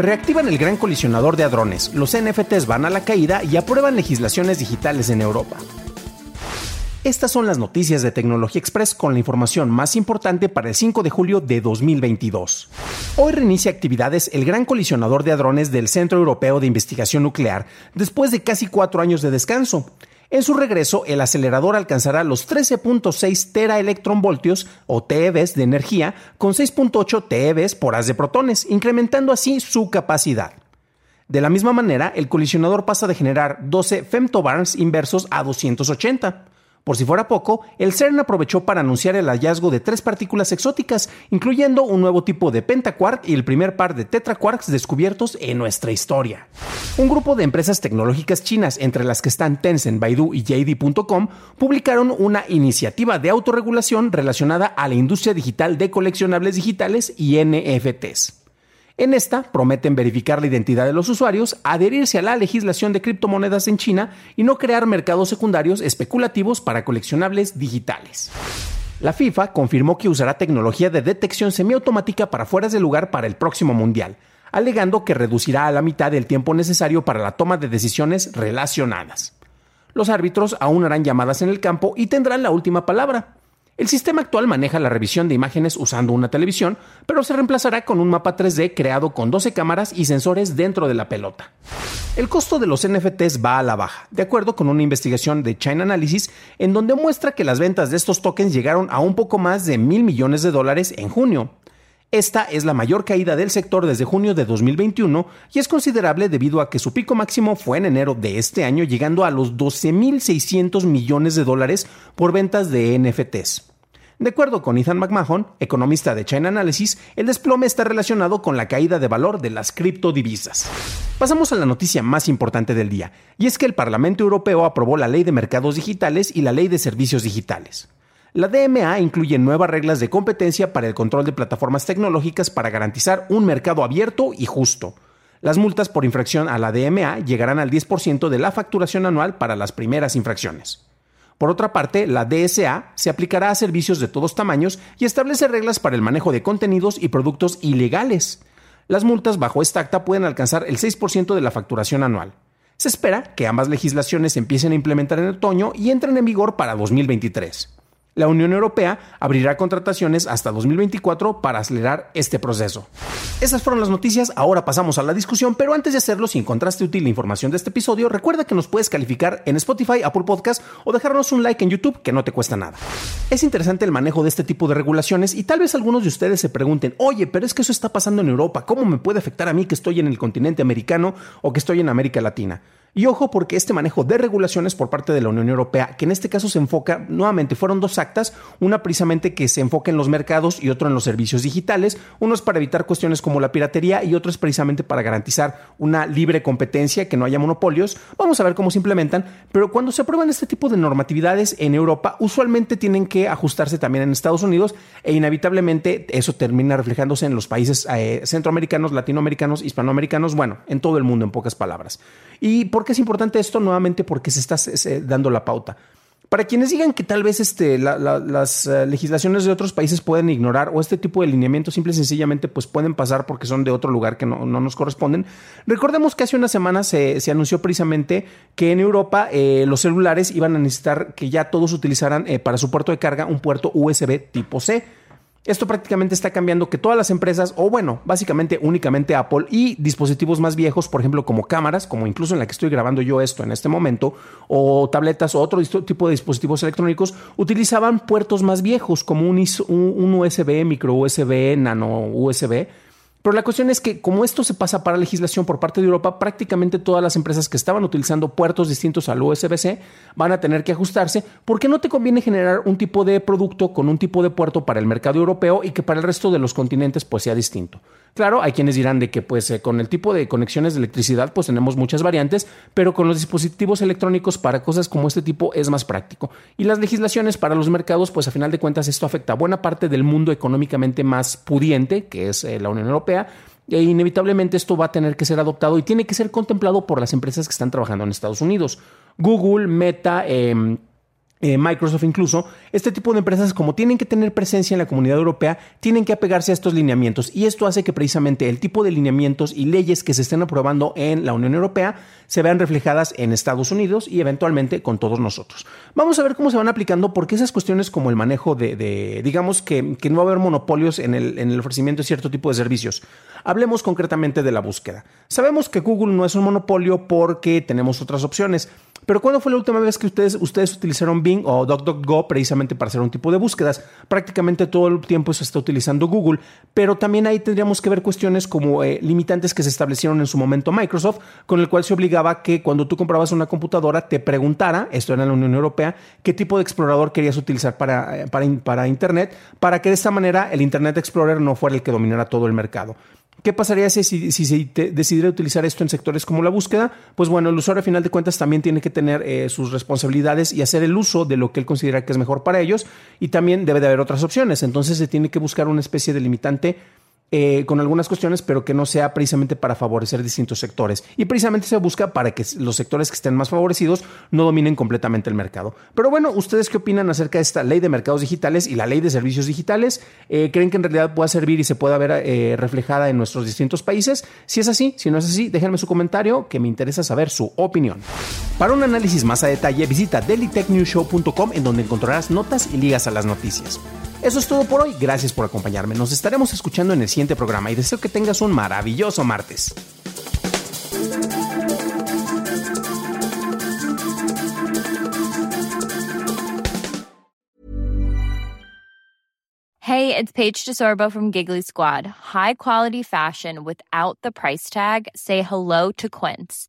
Reactivan el gran colisionador de hadrones, los NFTs van a la caída y aprueban legislaciones digitales en Europa. Estas son las noticias de Tecnología Express con la información más importante para el 5 de julio de 2022. Hoy reinicia actividades el gran colisionador de hadrones del Centro Europeo de Investigación Nuclear, después de casi cuatro años de descanso. En su regreso, el acelerador alcanzará los 13.6 teraelectronvoltios o TeVs de energía con 6.8 TeVs por haz de protones, incrementando así su capacidad. De la misma manera, el colisionador pasa de generar 12 femtobarns inversos a 280. Por si fuera poco, el CERN aprovechó para anunciar el hallazgo de tres partículas exóticas, incluyendo un nuevo tipo de pentaquark y el primer par de tetraquarks descubiertos en nuestra historia. Un grupo de empresas tecnológicas chinas, entre las que están Tencent, Baidu y JD.com, publicaron una iniciativa de autorregulación relacionada a la industria digital de coleccionables digitales y NFTs. En esta prometen verificar la identidad de los usuarios, adherirse a la legislación de criptomonedas en China y no crear mercados secundarios especulativos para coleccionables digitales. La FIFA confirmó que usará tecnología de detección semiautomática para fueras de lugar para el próximo Mundial, alegando que reducirá a la mitad el tiempo necesario para la toma de decisiones relacionadas. Los árbitros aún harán llamadas en el campo y tendrán la última palabra. El sistema actual maneja la revisión de imágenes usando una televisión, pero se reemplazará con un mapa 3D creado con 12 cámaras y sensores dentro de la pelota. El costo de los NFTs va a la baja, de acuerdo con una investigación de China Analysis, en donde muestra que las ventas de estos tokens llegaron a un poco más de mil millones de dólares en junio. Esta es la mayor caída del sector desde junio de 2021 y es considerable debido a que su pico máximo fue en enero de este año llegando a los 12.600 millones de dólares por ventas de NFTs. De acuerdo con Ethan McMahon, economista de China Analysis, el desplome está relacionado con la caída de valor de las criptodivisas. Pasamos a la noticia más importante del día, y es que el Parlamento Europeo aprobó la Ley de Mercados Digitales y la Ley de Servicios Digitales. La DMA incluye nuevas reglas de competencia para el control de plataformas tecnológicas para garantizar un mercado abierto y justo. Las multas por infracción a la DMA llegarán al 10% de la facturación anual para las primeras infracciones. Por otra parte, la DSA se aplicará a servicios de todos tamaños y establece reglas para el manejo de contenidos y productos ilegales. Las multas bajo esta acta pueden alcanzar el 6% de la facturación anual. Se espera que ambas legislaciones empiecen a implementar en otoño y entren en vigor para 2023. La Unión Europea abrirá contrataciones hasta 2024 para acelerar este proceso. Esas fueron las noticias, ahora pasamos a la discusión, pero antes de hacerlo, si encontraste útil la información de este episodio, recuerda que nos puedes calificar en Spotify, Apple Podcast o dejarnos un like en YouTube que no te cuesta nada. Es interesante el manejo de este tipo de regulaciones y tal vez algunos de ustedes se pregunten, oye, pero es que eso está pasando en Europa, ¿cómo me puede afectar a mí que estoy en el continente americano o que estoy en América Latina? Y ojo porque este manejo de regulaciones por parte de la Unión Europea, que en este caso se enfoca, nuevamente fueron dos actas, una precisamente que se enfoca en los mercados y otro en los servicios digitales, uno es para evitar cuestiones como la piratería y otro es precisamente para garantizar una libre competencia, que no haya monopolios. Vamos a ver cómo se implementan, pero cuando se aprueban este tipo de normatividades en Europa, usualmente tienen que ajustarse también en Estados Unidos e inevitablemente eso termina reflejándose en los países eh, centroamericanos, latinoamericanos, hispanoamericanos, bueno, en todo el mundo en pocas palabras. Y ¿Por qué es importante esto? Nuevamente porque se está dando la pauta. Para quienes digan que tal vez este, las eh, legislaciones de otros países pueden ignorar o este tipo de lineamientos simple y sencillamente pues pueden pasar porque son de otro lugar que no, nos corresponden, recordemos que hace una semana se, anunció precisamente que en Europa eh, los celulares iban a necesitar que ya todos utilizaran eh, para su puerto de carga un puerto USB tipo C. Esto prácticamente está cambiando que todas las empresas, o bueno, básicamente únicamente Apple y dispositivos más viejos, por ejemplo, como cámaras, como incluso en la que estoy grabando yo esto en este momento, o tabletas o otro tipo de dispositivos electrónicos, utilizaban puertos más viejos, como un, un USB, micro USB, nano USB pero la cuestión es que como esto se pasa para legislación por parte de Europa, prácticamente todas las empresas que estaban utilizando puertos distintos al USB-C van a tener que ajustarse porque no te conviene generar un tipo de producto con un tipo de puerto para el mercado europeo y que para el resto de los continentes pues sea distinto. Claro, hay quienes dirán de que pues eh, con el tipo de conexiones de electricidad pues tenemos muchas variantes, pero con los dispositivos electrónicos para cosas como este tipo es más práctico. Y las legislaciones para los mercados pues a final de cuentas esto afecta a buena parte del mundo económicamente más pudiente, que es eh, la Unión Europea, e inevitablemente esto va a tener que ser adoptado y tiene que ser contemplado por las empresas que están trabajando en Estados Unidos. Google, Meta, eh, eh, Microsoft incluso, este tipo de empresas como tienen que tener presencia en la comunidad europea, tienen que apegarse a estos lineamientos y esto hace que precisamente el tipo de lineamientos y leyes que se estén aprobando en la Unión Europea se vean reflejadas en Estados Unidos y eventualmente con todos nosotros. Vamos a ver cómo se van aplicando porque esas cuestiones como el manejo de, digamos que, que, no va a haber monopolios en el, en el ofrecimiento de cierto tipo de servicios. Hablemos concretamente de la búsqueda. Sabemos que Google no es un monopolio porque tenemos otras opciones. Pero ¿cuándo fue la última vez que ustedes, ustedes utilizaron O DuckDuckGo precisamente para hacer un tipo de búsquedas? Prácticamente todo el tiempo se está utilizando Google, pero también ahí tendríamos que ver cuestiones como eh, limitantes que se establecieron en su momento Microsoft, con el cual se obligaba que cuando tú comprabas una computadora te preguntara, esto era en la Unión Europea, qué tipo de explorador querías utilizar para, eh, para, para Internet, para que de esta manera el Internet Explorer no fuera el que dominara todo el mercado. ¿Qué pasaría si, si, se decidiera utilizar esto en sectores como la búsqueda? Pues bueno, el usuario a final de cuentas también tiene que tener eh, sus responsabilidades y hacer el uso de lo que él considera que es mejor para ellos y también debe de haber otras opciones. Entonces se tiene que buscar una especie de limitante eh, con algunas cuestiones, pero que no sea precisamente para favorecer distintos sectores. Y precisamente se busca para que los sectores que estén más favorecidos no dominen completamente el mercado. Pero bueno, ¿ustedes qué opinan acerca de esta ley de mercados digitales y la ley de servicios digitales? Eh, ¿Creen que en realidad pueda servir y se pueda ver eh, reflejada en nuestros distintos países? Si es así, si no es así, déjenme su comentario que me interesa saber su opinión. Para un análisis más a detalle, visita dailytechnewshow.com en donde encontrarás notas y ligas a las noticias. Eso es todo por hoy, gracias por acompañarme. Nos estaremos escuchando en el siguiente programa y deseo que tengas un maravilloso martes. Hey, it's Paige DeSorbo from Giggly Squad. High quality fashion without the price tag. Say hello to Quince.